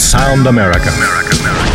Sound America. I've waited,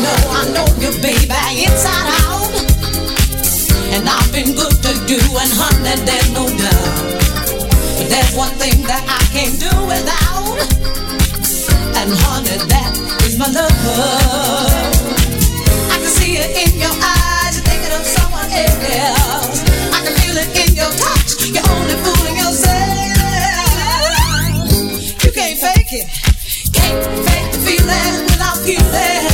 know I know you, baby, inside out. And I've been good to you, and honey, there's no doubt. But there's one thing that I can't do without. And honey, that is my love. I can see it in your eyes, you're thinking of someone else. I can feel it in your touch, you're only fooling yourself. You can't fake it, can't fake the feeling without feeling.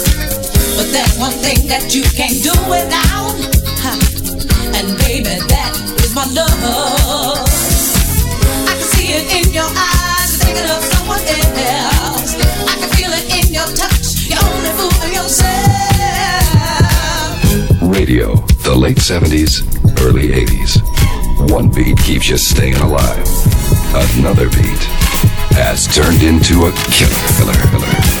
But there's one thing that you can't do without. And baby, that is my love. I can see it in your eyes, thinking of someone else. I can feel it in your touch. You're only fooling yourself. Radio, the late 70s, early 80s. One beat keeps you staying alive. Another beat has turned into a killer. killer, killer.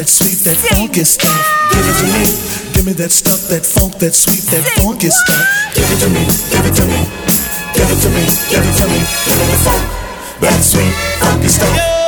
that sweet, that funky stuff. Give it to me. Give me that stuff, that funk, that sweet, that funky stuff. Give it to me. Give it to me. Give it to me. Give it to me. Give it the funk, that sweet, funky stuff.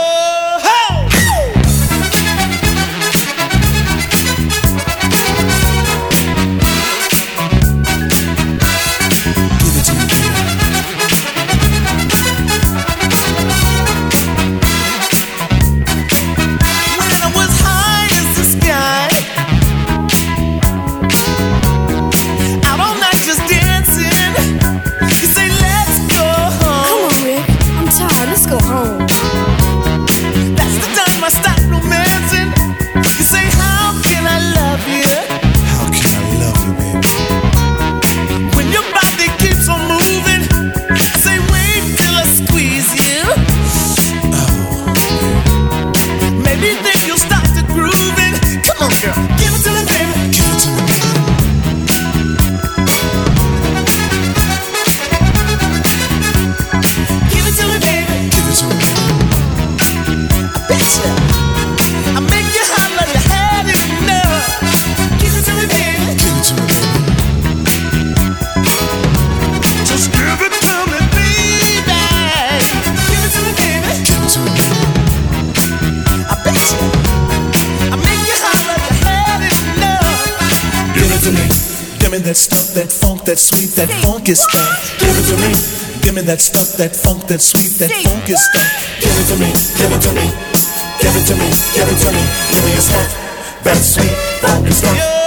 Funk, that sweet, that funky stuff. Give it to me. Give me that stuff, that funk, that sweet, that funky stuff. Give it to me. Give it to me. Give it to me. Give it to me. Give me your stuff, that sweet, funky stuff.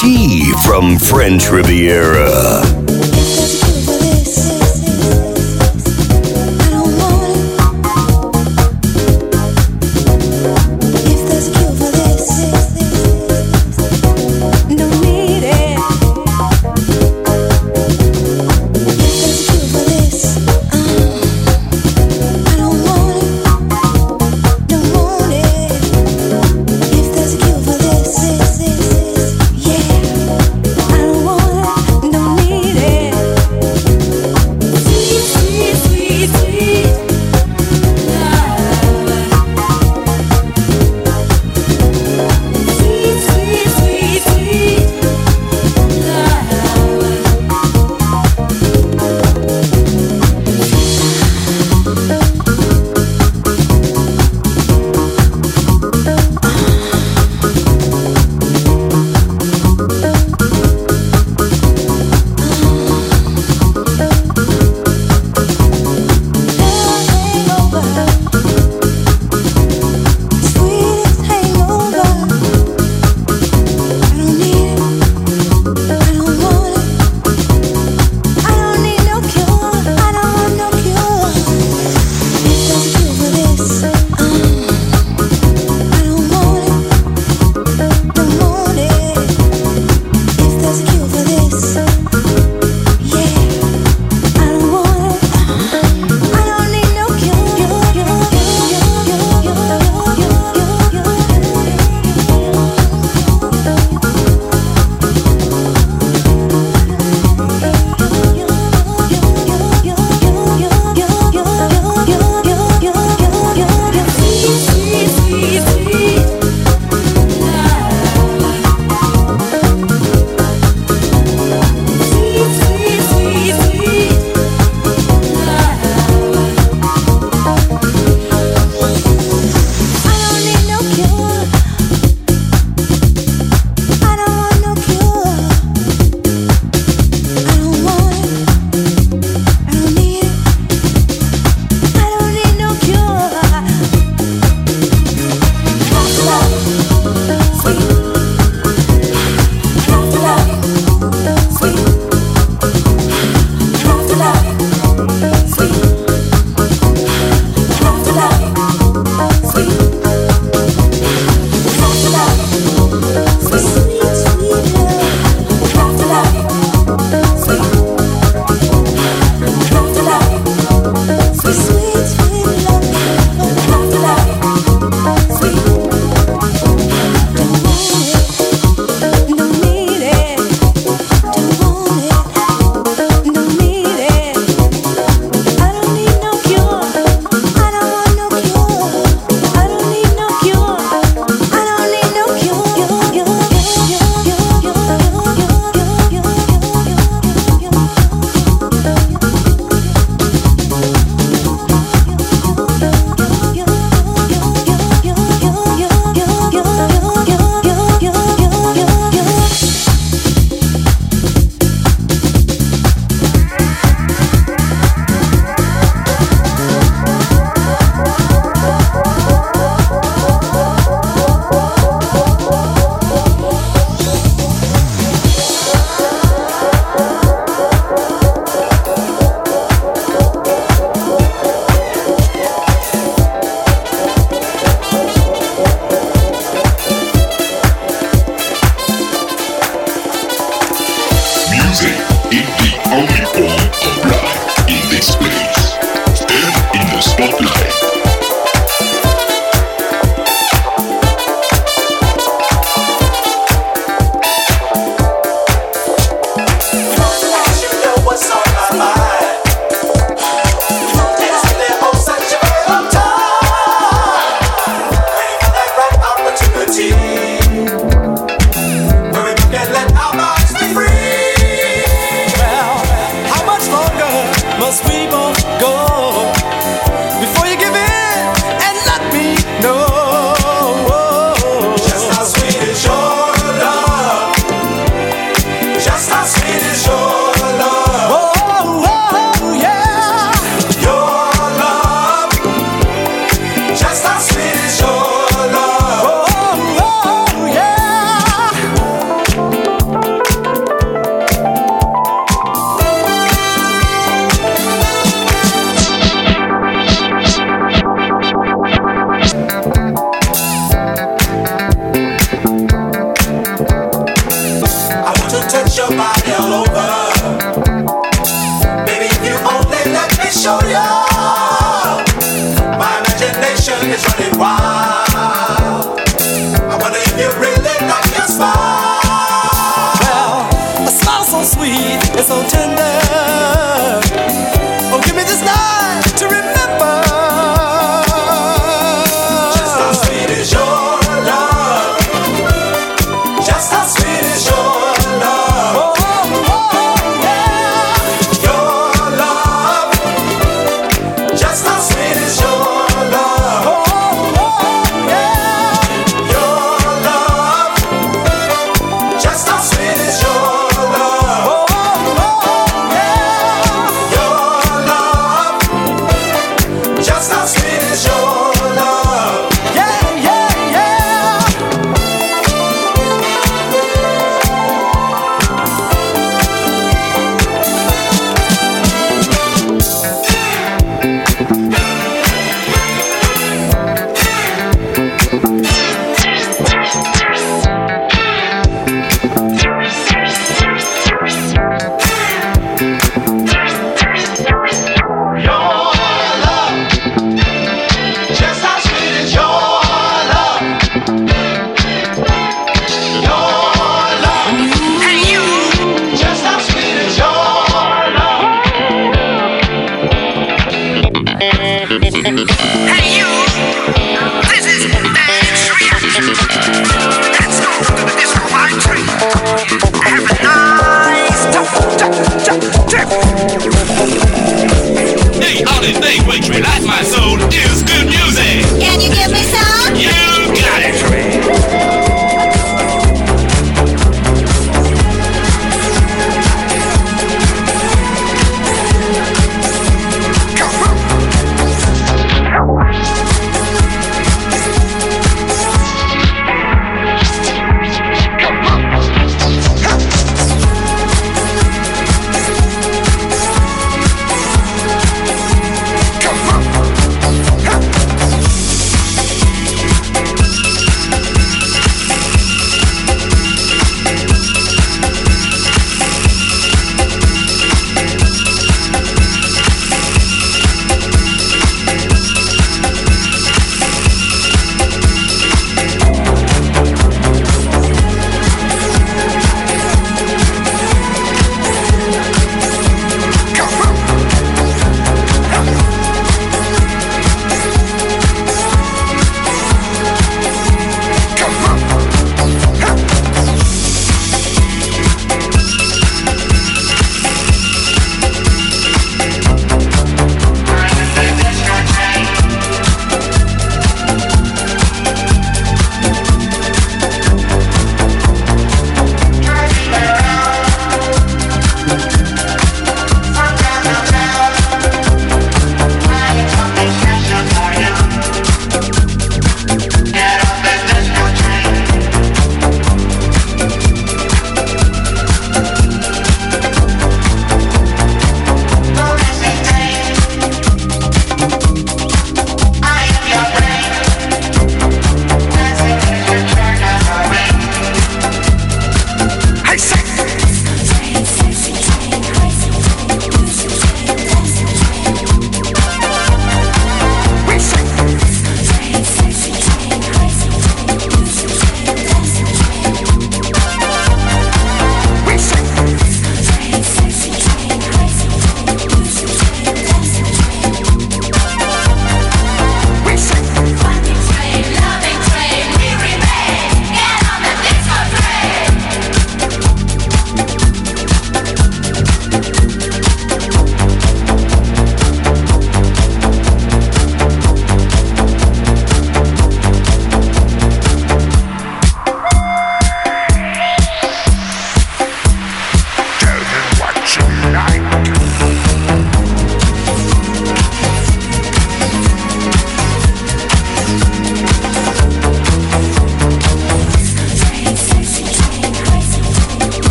G from French Riviera.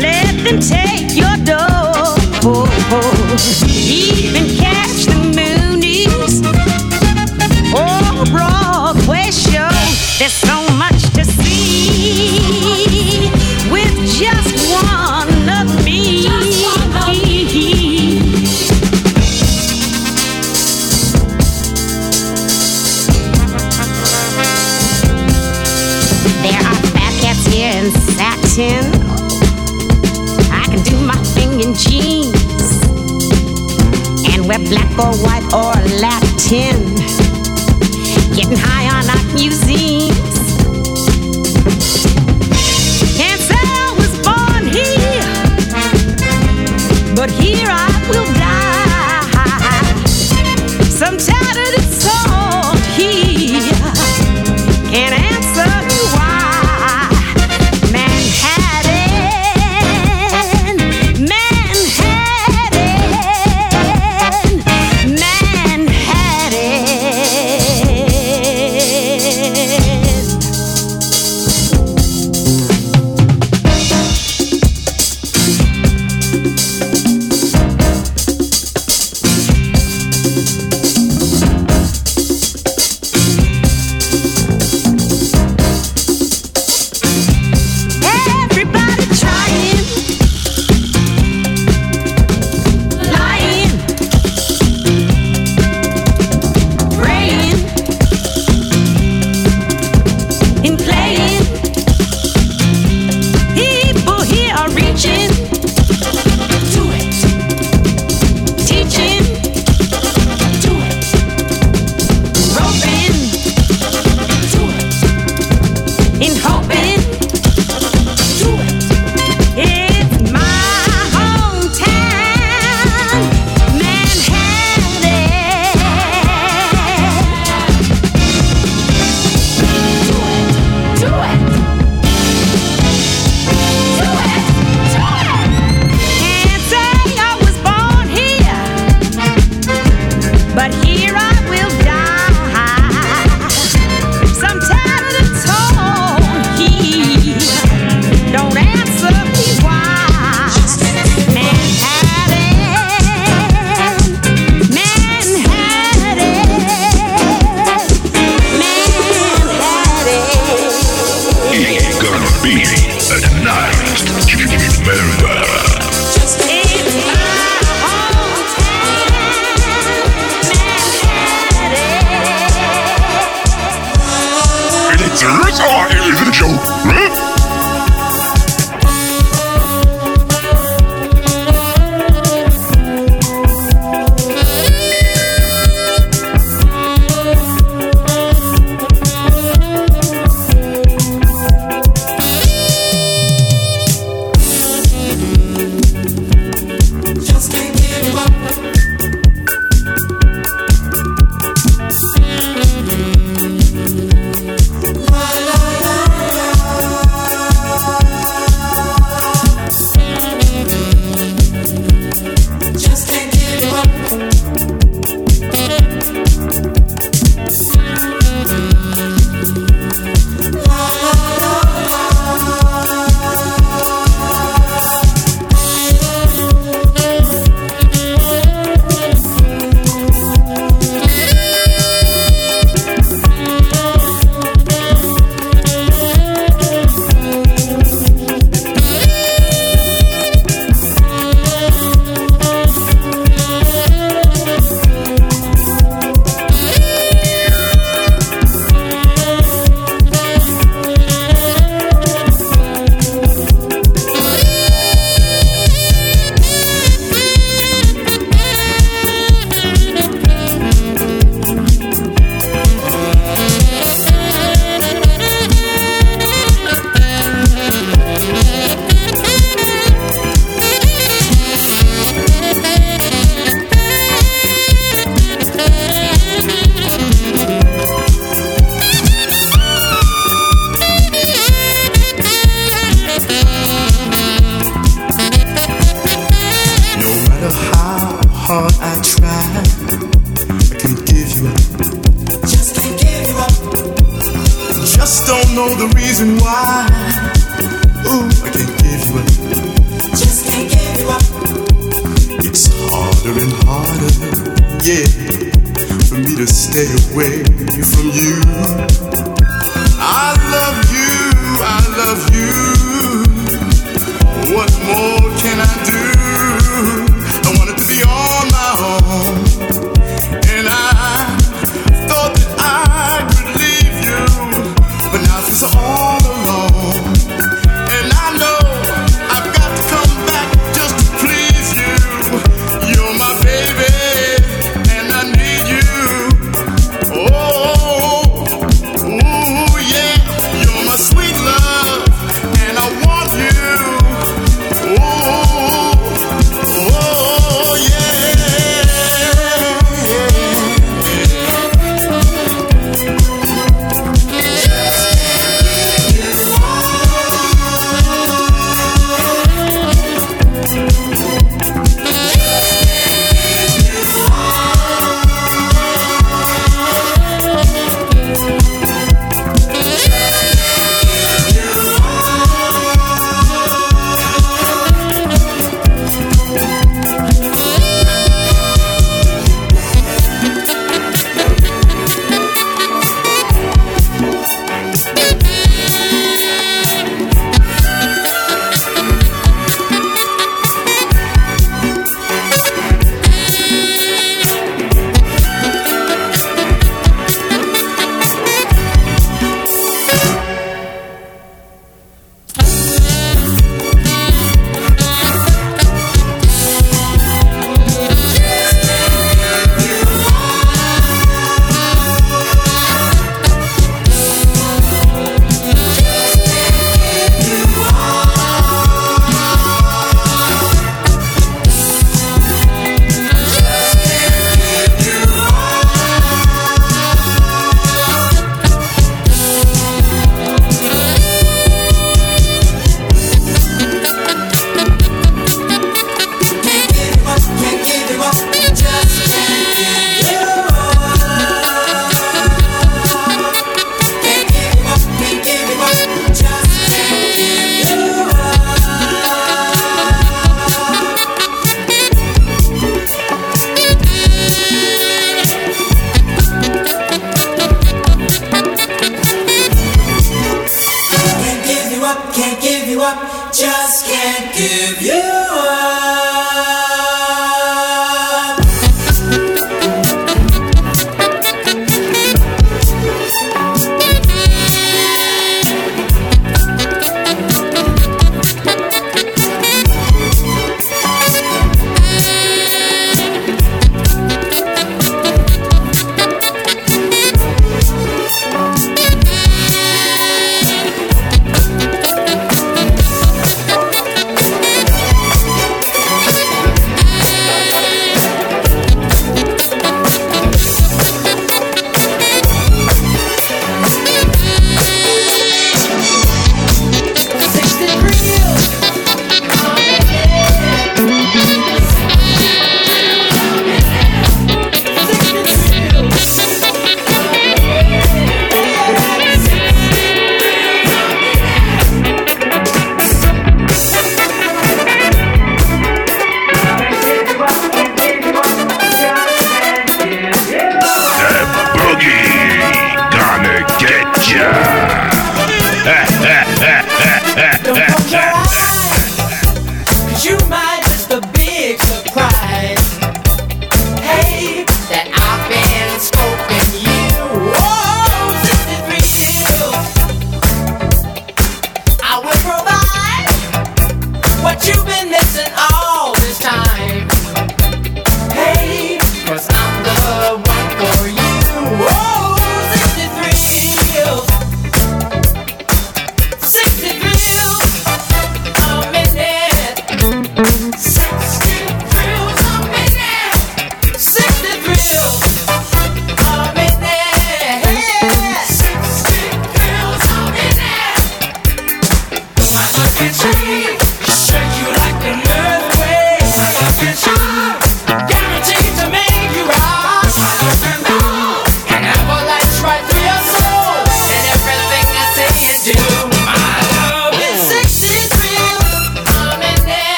Let them take your dough. Reason why. Ooh, I can't give you up. Just can't give you up. It's harder and harder, yeah, for me to stay away from you. I love you, I love you. What more can I do?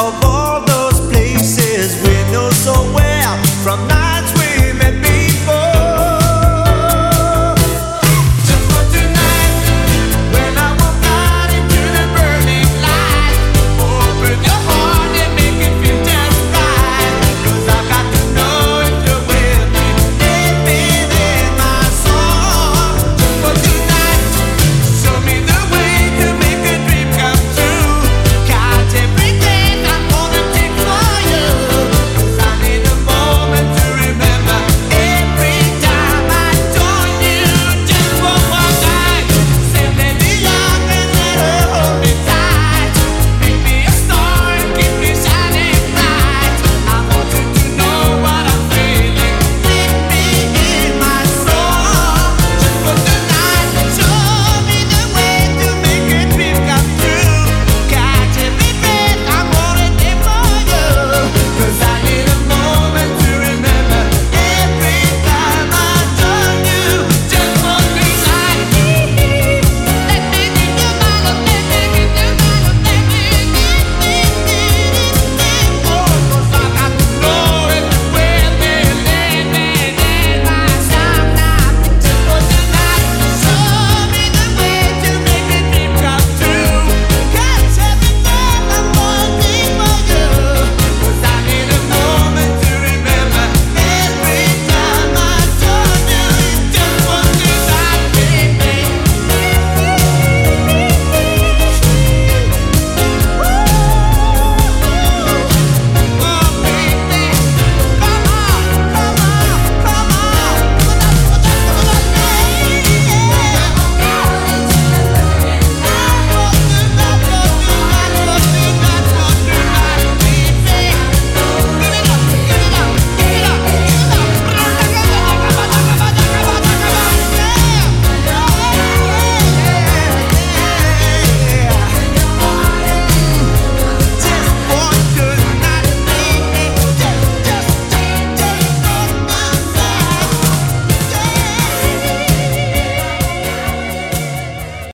above.